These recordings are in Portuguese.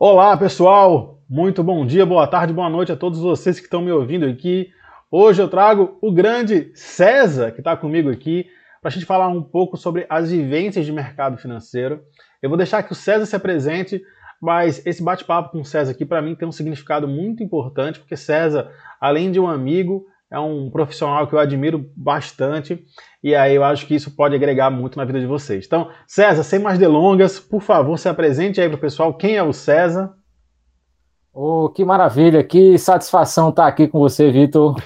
Olá, pessoal! Muito bom dia, boa tarde, boa noite a todos vocês que estão me ouvindo aqui. Hoje eu trago o grande César, que está comigo aqui, para a gente falar um pouco sobre as vivências de mercado financeiro. Eu vou deixar que o César se apresente, mas esse bate-papo com o César aqui, para mim, tem um significado muito importante, porque César, além de um amigo, é um profissional que eu admiro bastante e aí eu acho que isso pode agregar muito na vida de vocês. Então, César, sem mais delongas, por favor, se apresente aí para o pessoal. Quem é o César? Oh, que maravilha, que satisfação estar aqui com você, Vitor,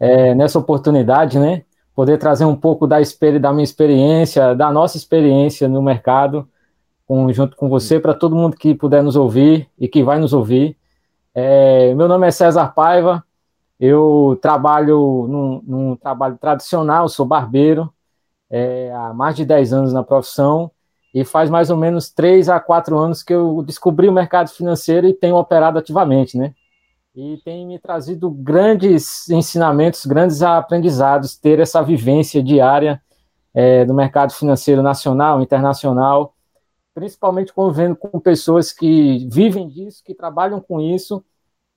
é, nessa oportunidade, né? Poder trazer um pouco da, da minha experiência, da nossa experiência no mercado, com, junto com você, para todo mundo que puder nos ouvir e que vai nos ouvir. É, meu nome é César Paiva, eu trabalho num, num trabalho tradicional, sou barbeiro, é, há mais de 10 anos na profissão, e faz mais ou menos 3 a 4 anos que eu descobri o mercado financeiro e tenho operado ativamente, né? E tem me trazido grandes ensinamentos, grandes aprendizados, ter essa vivência diária é, do mercado financeiro nacional, internacional, principalmente convivendo com pessoas que vivem disso, que trabalham com isso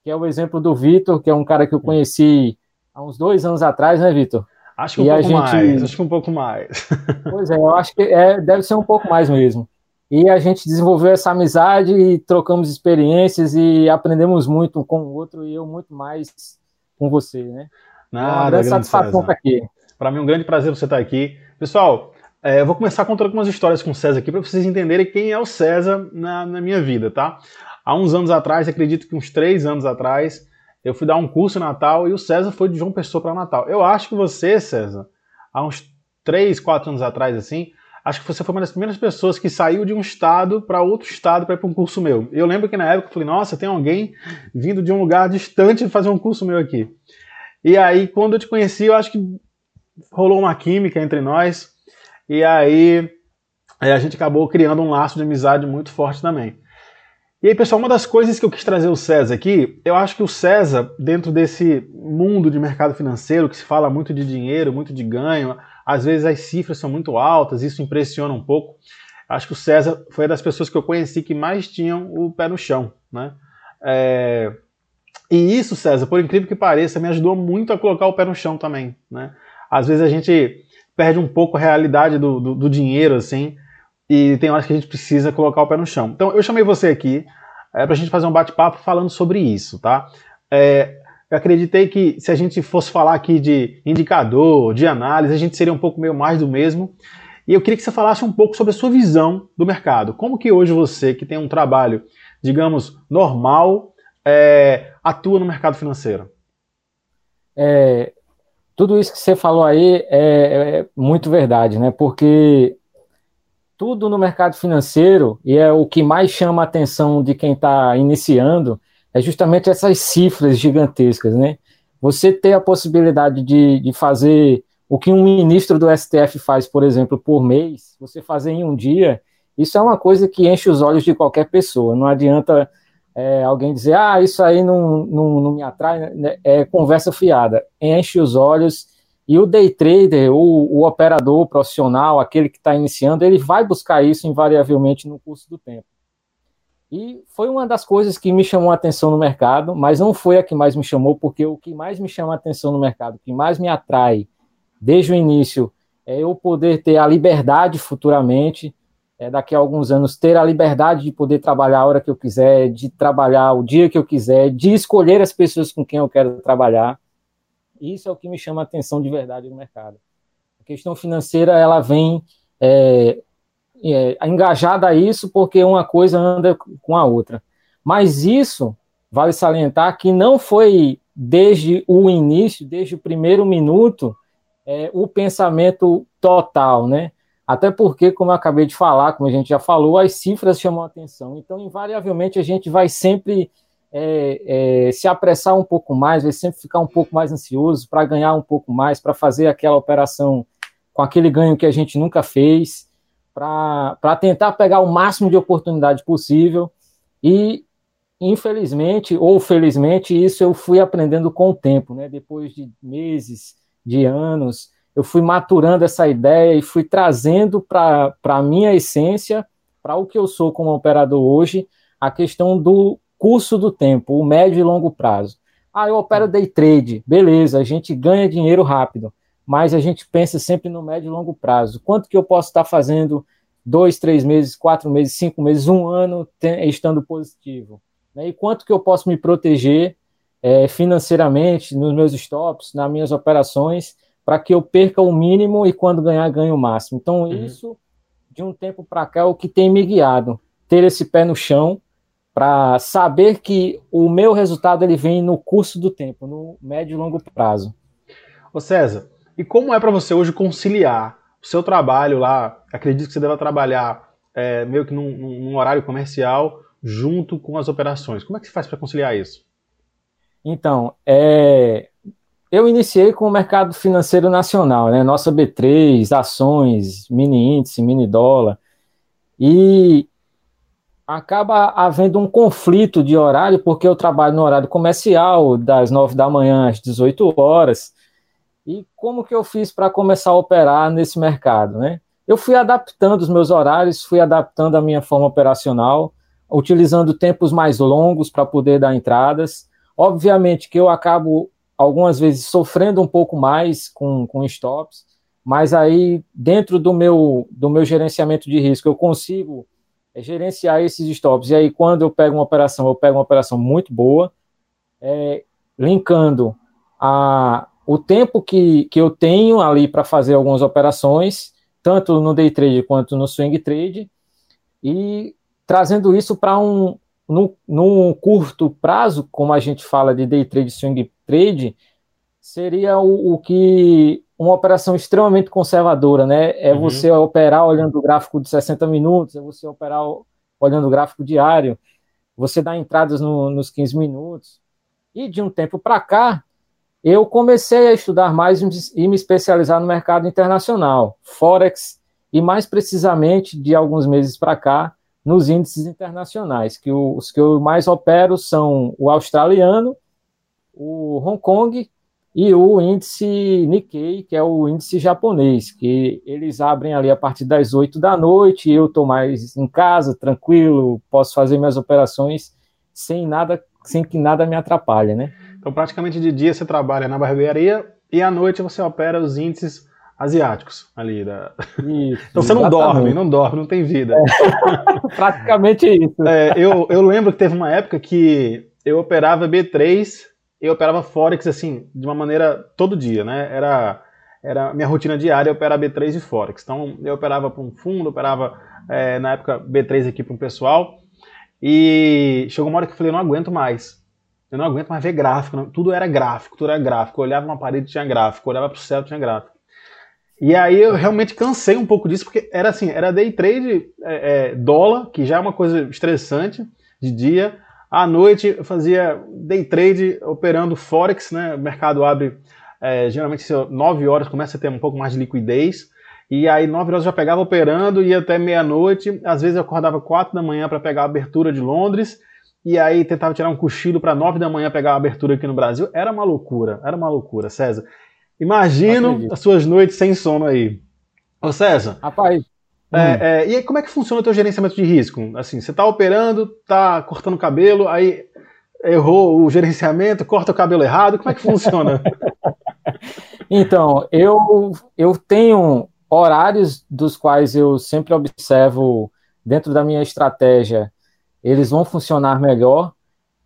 que é o exemplo do Vitor, que é um cara que eu conheci há uns dois anos atrás, né, Vitor? Acho que um e pouco gente... mais, acho que um pouco mais. Pois é, eu acho que é, deve ser um pouco mais mesmo. E a gente desenvolveu essa amizade e trocamos experiências e aprendemos muito um com o outro e eu muito mais com você, né? Nada, é uma grande satisfação estar aqui. Para mim é um grande prazer você estar aqui. Pessoal, é, eu vou começar contando algumas histórias com o César aqui para vocês entenderem quem é o César na, na minha vida, tá? Há uns anos atrás, acredito que uns três anos atrás, eu fui dar um curso em Natal e o César foi de João Pessoa para Natal. Eu acho que você, César, há uns três, quatro anos atrás, assim, acho que você foi uma das primeiras pessoas que saiu de um estado para outro estado para ir para um curso meu. Eu lembro que na época eu falei, nossa, tem alguém vindo de um lugar distante fazer um curso meu aqui. E aí, quando eu te conheci, eu acho que rolou uma química entre nós. E aí, aí a gente acabou criando um laço de amizade muito forte também. E aí, pessoal, uma das coisas que eu quis trazer o César aqui, eu acho que o César, dentro desse mundo de mercado financeiro, que se fala muito de dinheiro, muito de ganho, às vezes as cifras são muito altas, isso impressiona um pouco. Acho que o César foi uma das pessoas que eu conheci que mais tinham o pé no chão, né? É... E isso, César, por incrível que pareça, me ajudou muito a colocar o pé no chão também, né? Às vezes a gente perde um pouco a realidade do, do, do dinheiro, assim, e tem horas que a gente precisa colocar o pé no chão. Então eu chamei você aqui é, para a gente fazer um bate-papo falando sobre isso, tá? É, eu acreditei que se a gente fosse falar aqui de indicador, de análise, a gente seria um pouco meio mais do mesmo. E eu queria que você falasse um pouco sobre a sua visão do mercado. Como que hoje você, que tem um trabalho, digamos, normal, é, atua no mercado financeiro? É, tudo isso que você falou aí é, é muito verdade, né? Porque tudo no mercado financeiro, e é o que mais chama a atenção de quem está iniciando, é justamente essas cifras gigantescas, né? Você ter a possibilidade de, de fazer o que um ministro do STF faz, por exemplo, por mês, você fazer em um dia, isso é uma coisa que enche os olhos de qualquer pessoa. Não adianta é, alguém dizer, ah, isso aí não, não, não me atrai, né? é conversa fiada. Enche os olhos e o day trader, o, o operador profissional, aquele que está iniciando, ele vai buscar isso invariavelmente no curso do tempo. E foi uma das coisas que me chamou a atenção no mercado, mas não foi a que mais me chamou, porque o que mais me chama a atenção no mercado, o que mais me atrai desde o início, é eu poder ter a liberdade futuramente, é, daqui a alguns anos, ter a liberdade de poder trabalhar a hora que eu quiser, de trabalhar o dia que eu quiser, de escolher as pessoas com quem eu quero trabalhar. Isso é o que me chama a atenção de verdade no mercado. A questão financeira, ela vem é, é, engajada a isso porque uma coisa anda com a outra. Mas isso, vale salientar que não foi desde o início, desde o primeiro minuto, é, o pensamento total, né? Até porque, como eu acabei de falar, como a gente já falou, as cifras chamam a atenção. Então, invariavelmente, a gente vai sempre é, é, se apressar um pouco mais, vai sempre ficar um pouco mais ansioso para ganhar um pouco mais, para fazer aquela operação com aquele ganho que a gente nunca fez, para tentar pegar o máximo de oportunidade possível. E, infelizmente ou felizmente, isso eu fui aprendendo com o tempo, né? depois de meses, de anos, eu fui maturando essa ideia e fui trazendo para a minha essência, para o que eu sou como operador hoje, a questão do curso do tempo, o médio e longo prazo. Ah, eu opero day trade, beleza, a gente ganha dinheiro rápido, mas a gente pensa sempre no médio e longo prazo. Quanto que eu posso estar fazendo dois, três meses, quatro meses, cinco meses, um ano estando positivo? Né? E quanto que eu posso me proteger é, financeiramente nos meus stops, nas minhas operações, para que eu perca o mínimo e quando ganhar, ganhe o máximo. Então, uhum. isso, de um tempo para cá, é o que tem me guiado. Ter esse pé no chão para saber que o meu resultado ele vem no curso do tempo, no médio e longo prazo. Ô César, e como é para você hoje conciliar o seu trabalho lá? Acredito que você deva trabalhar é, meio que num, num, horário comercial junto com as operações. Como é que você faz para conciliar isso? Então, é, eu iniciei com o mercado financeiro nacional, né? Nossa B3, ações, mini índice, mini dólar. E acaba havendo um conflito de horário, porque eu trabalho no horário comercial, das 9 da manhã às 18 horas. E como que eu fiz para começar a operar nesse mercado, né? Eu fui adaptando os meus horários, fui adaptando a minha forma operacional, utilizando tempos mais longos para poder dar entradas. Obviamente que eu acabo algumas vezes sofrendo um pouco mais com, com stops, mas aí dentro do meu, do meu gerenciamento de risco eu consigo é, gerenciar esses stops. E aí quando eu pego uma operação, eu pego uma operação muito boa, é, linkando a, o tempo que, que eu tenho ali para fazer algumas operações, tanto no day trade quanto no swing trade, e trazendo isso para um, num curto prazo, como a gente fala de day trade, swing trade, seria o, o que uma operação extremamente conservadora, né? É uhum. você operar olhando o gráfico de 60 minutos, é você operar olhando o gráfico diário, você dá entradas no, nos 15 minutos. E de um tempo para cá, eu comecei a estudar mais e me especializar no mercado internacional, Forex, e mais precisamente de alguns meses para cá, nos índices internacionais, que os que eu mais opero são o australiano, o Hong Kong e o índice Nikkei, que é o índice japonês, que eles abrem ali a partir das 8 da noite, eu estou mais em casa, tranquilo, posso fazer minhas operações sem nada, sem que nada me atrapalhe, né? Então, praticamente de dia você trabalha na barbearia e à noite você opera os índices asiáticos ali. Da... Isso, então você não dorme, não dorme, não tem vida. É, praticamente isso. É, eu, eu lembro que teve uma época que eu operava B3, eu operava Forex assim, de uma maneira todo dia, né? Era, era minha rotina diária, eu operava B3 e Forex. Então eu operava para um fundo, operava é, na época B3 aqui para um pessoal. E chegou uma hora que eu falei, eu não aguento mais. Eu não aguento mais ver gráfico. Não. Tudo era gráfico, tudo era gráfico. Eu olhava uma parede, tinha gráfico. Eu olhava para o céu, tinha gráfico. E aí eu realmente cansei um pouco disso, porque era assim, era day trade é, é, dólar, que já é uma coisa estressante de dia. À noite eu fazia day trade operando Forex, né? O mercado abre é, geralmente 9 horas, começa a ter um pouco mais de liquidez. E aí 9 horas eu já pegava operando, ia até meia-noite. Às vezes eu acordava 4 da manhã para pegar a abertura de Londres. E aí tentava tirar um cochilo para 9 da manhã pegar a abertura aqui no Brasil. Era uma loucura, era uma loucura, César. Imagino as suas noites sem sono aí. Ô César. Rapaz. É, hum. é, e aí, como é que funciona o teu gerenciamento de risco? Assim, você está operando, está cortando o cabelo, aí errou o gerenciamento, corta o cabelo errado, como é que funciona? então, eu, eu tenho horários dos quais eu sempre observo dentro da minha estratégia, eles vão funcionar melhor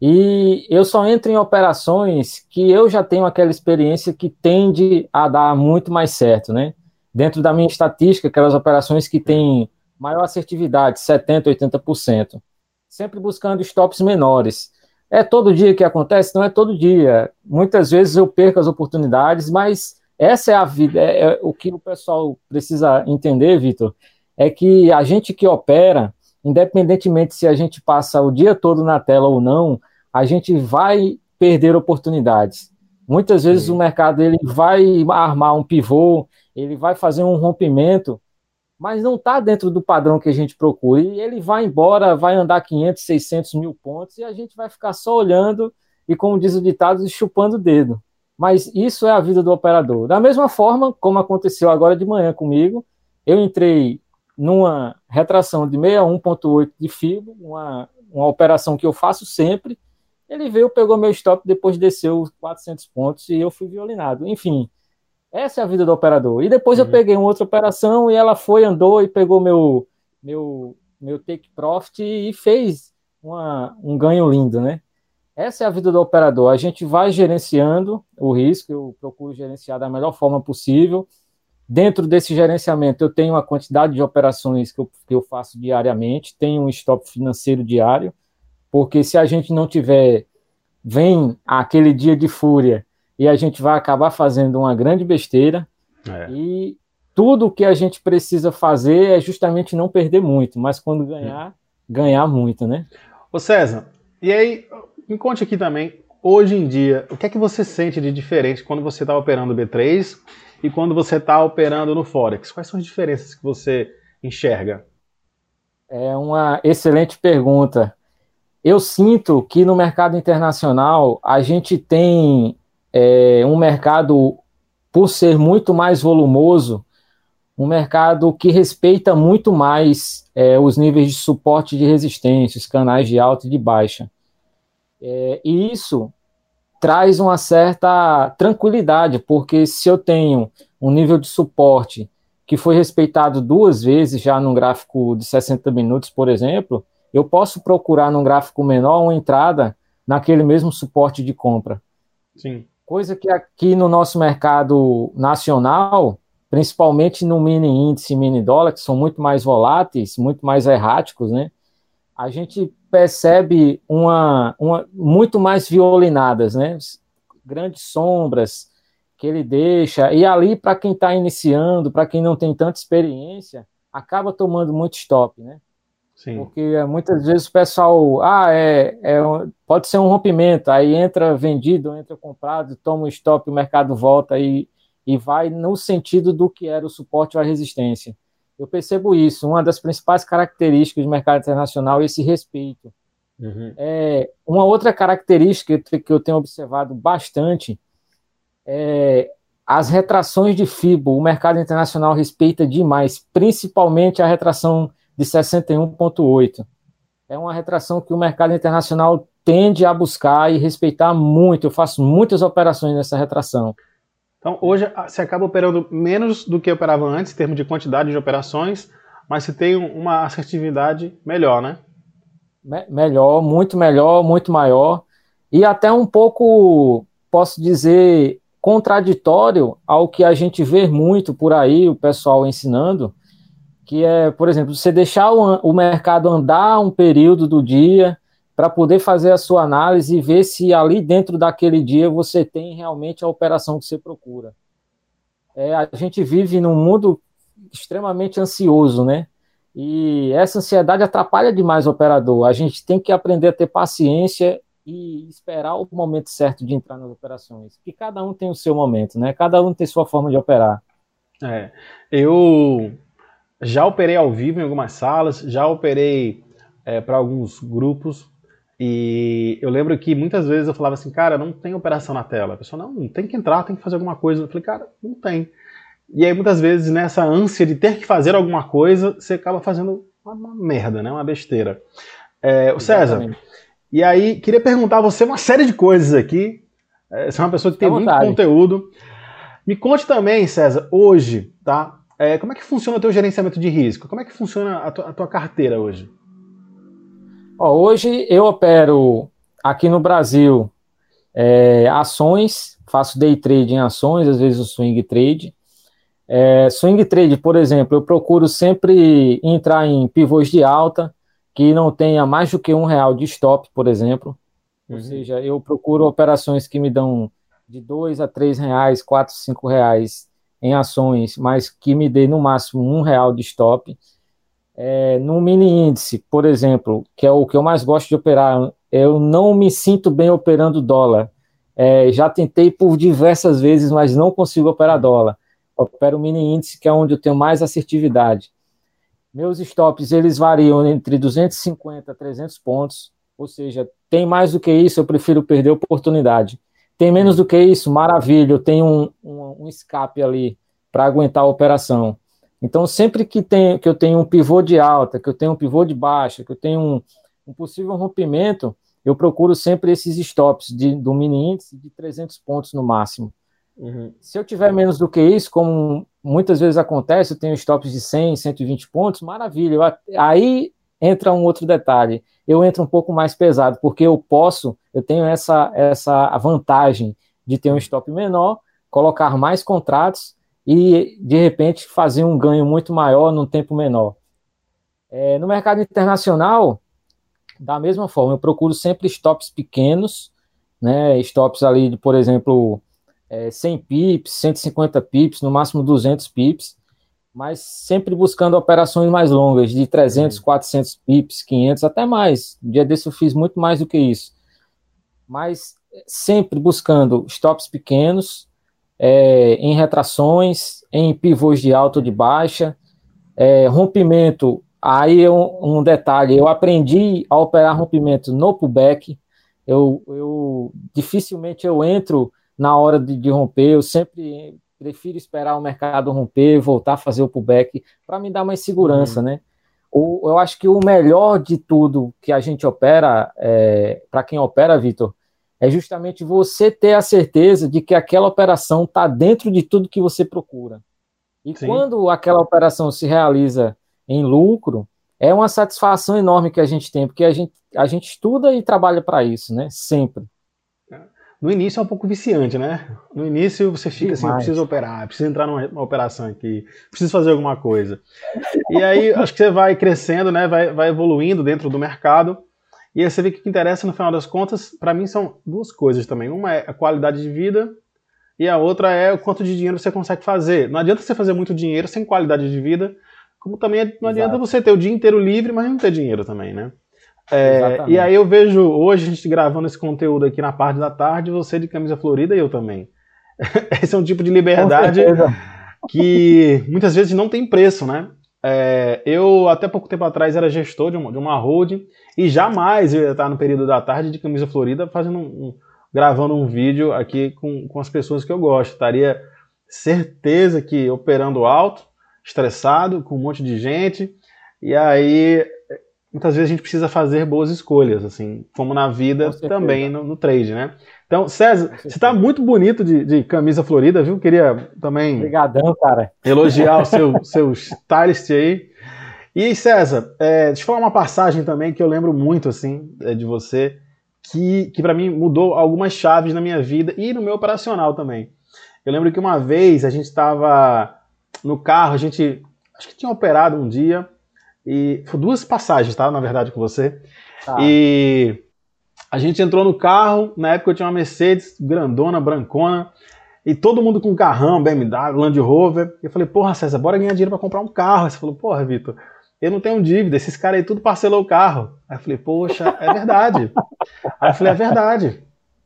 e eu só entro em operações que eu já tenho aquela experiência que tende a dar muito mais certo, né? Dentro da minha estatística, aquelas operações que têm maior assertividade, 70%, 80%. Sempre buscando stops menores. É todo dia que acontece? Não é todo dia. Muitas vezes eu perco as oportunidades, mas essa é a vida. É, é o que o pessoal precisa entender, Vitor, é que a gente que opera, independentemente se a gente passa o dia todo na tela ou não, a gente vai perder oportunidades. Muitas vezes Sim. o mercado ele vai armar um pivô, ele vai fazer um rompimento, mas não está dentro do padrão que a gente procura. E ele vai embora, vai andar 500, 600 mil pontos e a gente vai ficar só olhando e, como diz o ditado, chupando o dedo. Mas isso é a vida do operador. Da mesma forma como aconteceu agora de manhã comigo, eu entrei numa retração de 61,8 de FIBO, uma, uma operação que eu faço sempre. Ele veio, pegou meu stop, depois desceu 400 pontos e eu fui violinado. Enfim, essa é a vida do operador. E depois uhum. eu peguei uma outra operação e ela foi, andou e pegou meu, meu, meu take profit e fez uma, um ganho lindo, né? Essa é a vida do operador. A gente vai gerenciando o risco, eu procuro gerenciar da melhor forma possível. Dentro desse gerenciamento, eu tenho uma quantidade de operações que eu, que eu faço diariamente, tenho um stop financeiro diário, porque se a gente não tiver, vem aquele dia de fúria e a gente vai acabar fazendo uma grande besteira. É. E tudo que a gente precisa fazer é justamente não perder muito, mas quando ganhar, ganhar muito, né? Ô César, e aí, me conte aqui também, hoje em dia, o que é que você sente de diferente quando você está operando B3 e quando você está operando no Forex? Quais são as diferenças que você enxerga? É uma excelente pergunta. Eu sinto que no mercado internacional a gente tem é, um mercado, por ser muito mais volumoso, um mercado que respeita muito mais é, os níveis de suporte de resistência, os canais de alta e de baixa. É, e isso traz uma certa tranquilidade, porque se eu tenho um nível de suporte que foi respeitado duas vezes já num gráfico de 60 minutos, por exemplo, eu posso procurar num gráfico menor uma entrada naquele mesmo suporte de compra. Sim. Coisa que aqui no nosso mercado nacional, principalmente no mini índice e mini dólar, que são muito mais voláteis, muito mais erráticos, né? A gente percebe uma, uma muito mais violinadas, né? Grandes sombras que ele deixa, e ali para quem está iniciando, para quem não tem tanta experiência, acaba tomando muito stop, né? Sim. Porque eh, muitas vezes o pessoal, ah, é, é, pode ser um rompimento, aí entra vendido, entra comprado, toma um stop, o mercado volta e, e vai no sentido do que era o suporte ou a resistência. Eu percebo isso, uma das principais características do mercado internacional é esse respeito. Uhum. É, uma outra característica que eu tenho observado bastante é as retrações de FIBO. O mercado internacional respeita demais, principalmente a retração de 61,8. É uma retração que o mercado internacional tende a buscar e respeitar muito. Eu faço muitas operações nessa retração. Então, hoje você acaba operando menos do que operava antes, em termos de quantidade de operações, mas você tem uma assertividade melhor, né? Me melhor, muito melhor, muito maior. E até um pouco, posso dizer, contraditório ao que a gente vê muito por aí, o pessoal ensinando, que é, por exemplo, você deixar o, o mercado andar um período do dia para poder fazer a sua análise e ver se ali dentro daquele dia você tem realmente a operação que você procura. É, a gente vive num mundo extremamente ansioso, né? E essa ansiedade atrapalha demais o operador. A gente tem que aprender a ter paciência e esperar o momento certo de entrar nas operações. Que cada um tem o seu momento, né? Cada um tem sua forma de operar. É, eu já operei ao vivo em algumas salas, já operei é, para alguns grupos. E eu lembro que muitas vezes eu falava assim, cara, não tem operação na tela. A pessoa, não, tem que entrar, tem que fazer alguma coisa. Eu falei, cara, não tem. E aí muitas vezes nessa ânsia de ter que fazer alguma coisa, você acaba fazendo uma, uma merda, né? Uma besteira. É, o César, e aí queria perguntar a você uma série de coisas aqui. É, você é uma pessoa que tem muito conteúdo. Me conte também, César, hoje, tá? É, como é que funciona o teu gerenciamento de risco? Como é que funciona a tua, a tua carteira hoje? Ó, hoje eu opero aqui no Brasil é, ações, faço day trade em ações, às vezes o swing trade. É, swing trade, por exemplo, eu procuro sempre entrar em pivôs de alta que não tenha mais do que um real de stop, por exemplo. Uhum. Ou seja, eu procuro operações que me dão de dois a três reais, quatro, cinco reais em ações, mas que me dê no máximo um real de stop. É, no mini índice, por exemplo, que é o que eu mais gosto de operar, eu não me sinto bem operando dólar. É, já tentei por diversas vezes, mas não consigo operar dólar. Opero o mini índice, que é onde eu tenho mais assertividade. Meus stops, eles variam entre 250 a 300 pontos, ou seja, tem mais do que isso, eu prefiro perder oportunidade. Tem menos do que isso? Maravilha, eu tenho um, um, um escape ali para aguentar a operação. Então, sempre que, tem, que eu tenho um pivô de alta, que eu tenho um pivô de baixa, que eu tenho um, um possível rompimento, eu procuro sempre esses stops de, do mini índice de 300 pontos no máximo. Uhum. Se eu tiver menos do que isso, como muitas vezes acontece, eu tenho stops de 100, 120 pontos, maravilha. Eu, aí entra um outro detalhe. Eu entro um pouco mais pesado, porque eu posso, eu tenho essa, essa vantagem de ter um stop menor, colocar mais contratos e, de repente, fazer um ganho muito maior num tempo menor. É, no mercado internacional, da mesma forma, eu procuro sempre stops pequenos, né, stops ali de, por exemplo, é, 100 pips, 150 pips, no máximo 200 pips, mas sempre buscando operações mais longas, de 300, uhum. 400 pips, 500, até mais. Um dia desse eu fiz muito mais do que isso. Mas sempre buscando stops pequenos, é, em retrações, em pivôs de alta ou de baixa, é, rompimento. Aí um, um, detalhe, eu aprendi a operar rompimento no pullback. Eu, eu dificilmente eu entro na hora de, de romper, eu sempre prefiro esperar o mercado romper, voltar a fazer o pullback para me dar mais segurança, uhum. né? O, eu acho que o melhor de tudo que a gente opera, é, para quem opera, Vitor, é justamente você ter a certeza de que aquela operação está dentro de tudo que você procura. E Sim. quando aquela operação se realiza em lucro, é uma satisfação enorme que a gente tem, porque a gente, a gente estuda e trabalha para isso, né? Sempre. No início é um pouco viciante, né? No início você fica Demais. assim, preciso operar, preciso entrar numa operação aqui, preciso fazer alguma coisa. E aí acho que você vai crescendo, né? Vai, vai evoluindo dentro do mercado e aí você vê que o que interessa no final das contas, para mim, são duas coisas também. Uma é a qualidade de vida e a outra é o quanto de dinheiro você consegue fazer. Não adianta você fazer muito dinheiro sem qualidade de vida, como também não adianta Exato. você ter o dia inteiro livre, mas não ter dinheiro também, né? É, e aí eu vejo hoje a gente gravando esse conteúdo aqui na parte da tarde, você de camisa florida e eu também. Esse é um tipo de liberdade que muitas vezes não tem preço, né? É, eu, até pouco tempo atrás, era gestor de uma, de uma holding e jamais eu ia estar no período da tarde de camisa florida fazendo um, um, gravando um vídeo aqui com, com as pessoas que eu gosto. Estaria certeza que operando alto, estressado, com um monte de gente, e aí muitas vezes a gente precisa fazer boas escolhas, assim, como na vida também no, no trade, né? Então, César, você está muito bonito de, de, camisa florida, viu? Queria também. Obrigadão, cara. Elogiar o seu, seu stylist aí. E, César, é, deixa eu falar uma passagem também que eu lembro muito, assim, é, de você, que, que para mim mudou algumas chaves na minha vida e no meu operacional também. Eu lembro que uma vez a gente estava no carro, a gente acho que tinha operado um dia, e foi duas passagens, tá? Na verdade, com você. Ah. E a gente entrou no carro, na época eu tinha uma Mercedes grandona, brancona, e todo mundo com carrão, BMW, Land Rover. E eu falei, porra, César, bora ganhar dinheiro para comprar um carro. Você falou, porra, Vitor, eu não tenho dívida, esses caras aí tudo parcelou o carro. Aí eu falei, poxa, é verdade. aí eu falei, é verdade,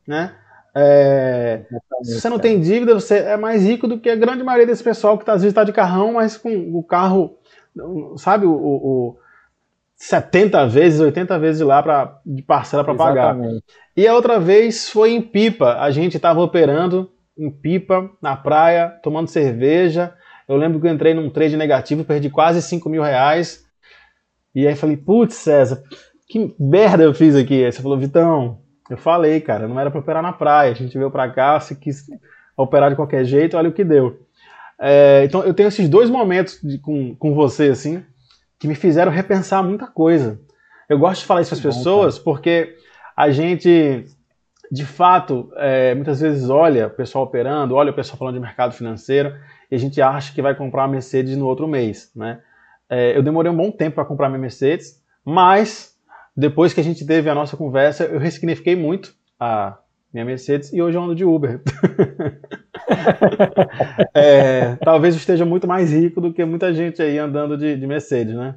né? É, se você não tem dívida, você é mais rico do que a grande maioria desse pessoal que tá, às vezes está de carrão, mas com o carro, sabe, o, o 70 vezes, 80 vezes lá pra, de parcela para pagar. E a outra vez foi em Pipa. A gente estava operando em Pipa, na praia, tomando cerveja. Eu lembro que eu entrei num trade negativo, perdi quase 5 mil reais. E aí falei, putz, César, que merda eu fiz aqui. Aí você falou, Vitão, eu falei, cara, não era para operar na praia. A gente veio para cá, se quis operar de qualquer jeito, olha o que deu. É, então eu tenho esses dois momentos de, com, com você, assim, que me fizeram repensar muita coisa. Eu gosto de falar isso para as pessoas porque a gente, de fato, é, muitas vezes olha o pessoal operando, olha o pessoal falando de mercado financeiro e a gente acha que vai comprar uma Mercedes no outro mês, né? É, eu demorei um bom tempo para comprar minha Mercedes, mas depois que a gente teve a nossa conversa, eu ressignifiquei muito a minha Mercedes e hoje eu ando de Uber. é, talvez eu esteja muito mais rico do que muita gente aí andando de, de Mercedes, né?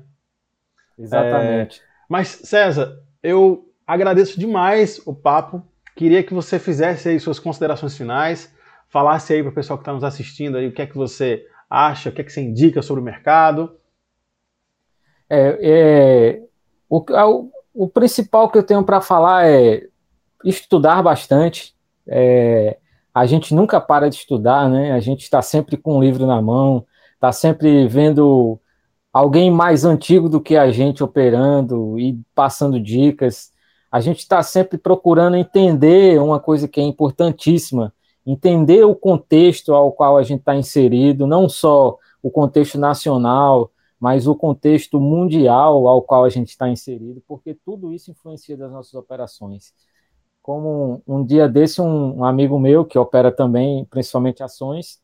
Exatamente. É, mas, César, eu agradeço demais o papo. Queria que você fizesse aí suas considerações finais, falasse aí para o pessoal que está nos assistindo aí o que é que você acha, o que é que você indica sobre o mercado. É, é o, o, o principal que eu tenho para falar é estudar bastante. É, a gente nunca para de estudar, né? A gente está sempre com um livro na mão, está sempre vendo alguém mais antigo do que a gente operando e passando dicas. A gente está sempre procurando entender uma coisa que é importantíssima, entender o contexto ao qual a gente está inserido, não só o contexto nacional, mas o contexto mundial ao qual a gente está inserido, porque tudo isso influencia das nossas operações. Como um, um dia desse, um, um, amigo meu, que opera também, principalmente ações,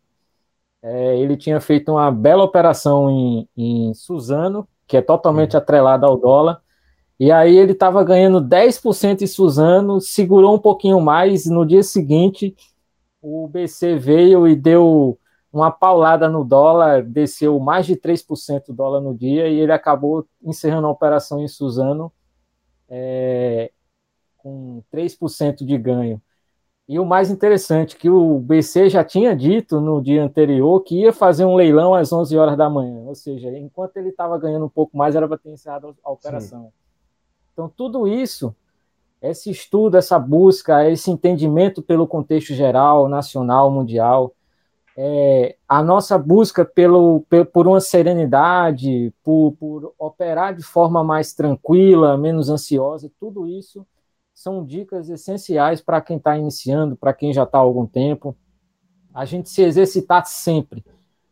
é, ele tinha feito uma bela operação em, em Suzano, que é totalmente atrelada ao dólar, e aí ele estava ganhando 10% em Suzano, segurou um pouquinho mais, no dia seguinte o BC veio e deu uma paulada no dólar, desceu mais de 3% do dólar no dia e ele acabou encerrando a operação em Suzano é, com 3% de ganho. E o mais interessante, que o BC já tinha dito no dia anterior que ia fazer um leilão às 11 horas da manhã, ou seja, enquanto ele estava ganhando um pouco mais, era para ter encerrado a operação. Sim. Então, tudo isso, esse estudo, essa busca, esse entendimento pelo contexto geral, nacional, mundial, é, a nossa busca pelo, por uma serenidade, por, por operar de forma mais tranquila, menos ansiosa, tudo isso são dicas essenciais para quem está iniciando, para quem já está há algum tempo. A gente se exercitar sempre.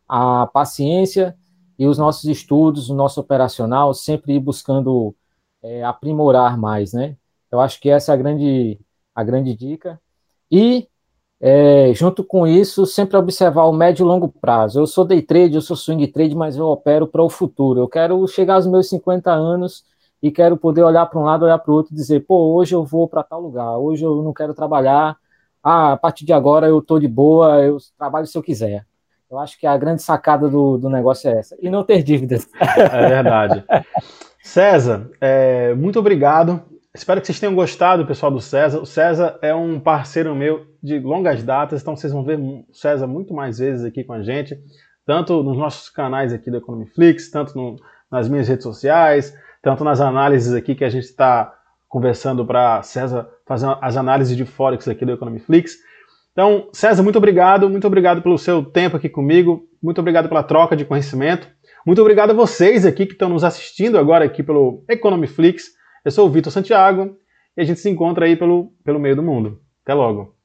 A paciência e os nossos estudos, o nosso operacional, sempre ir buscando é, aprimorar mais, né? Eu acho que essa é a grande, a grande dica. E é, junto com isso, sempre observar o médio e longo prazo. Eu sou day trade, eu sou swing trade, mas eu opero para o futuro. Eu quero chegar aos meus 50 anos e quero poder olhar para um lado, olhar para o outro e dizer, pô, hoje eu vou para tal lugar, hoje eu não quero trabalhar, ah, a partir de agora eu estou de boa, eu trabalho se eu quiser. Eu acho que a grande sacada do, do negócio é essa. E não ter dívidas. É verdade. César, é, muito obrigado. Espero que vocês tenham gostado, pessoal do César. O César é um parceiro meu de longas datas, então vocês vão ver o César muito mais vezes aqui com a gente, tanto nos nossos canais aqui do Economiflix, tanto no, nas minhas redes sociais, tanto nas análises aqui que a gente está conversando para César fazer as análises de Forex aqui do Economiflix. Então, César, muito obrigado, muito obrigado pelo seu tempo aqui comigo, muito obrigado pela troca de conhecimento, muito obrigado a vocês aqui que estão nos assistindo agora aqui pelo Economiflix. Eu sou o Vitor Santiago e a gente se encontra aí pelo, pelo meio do mundo. Até logo!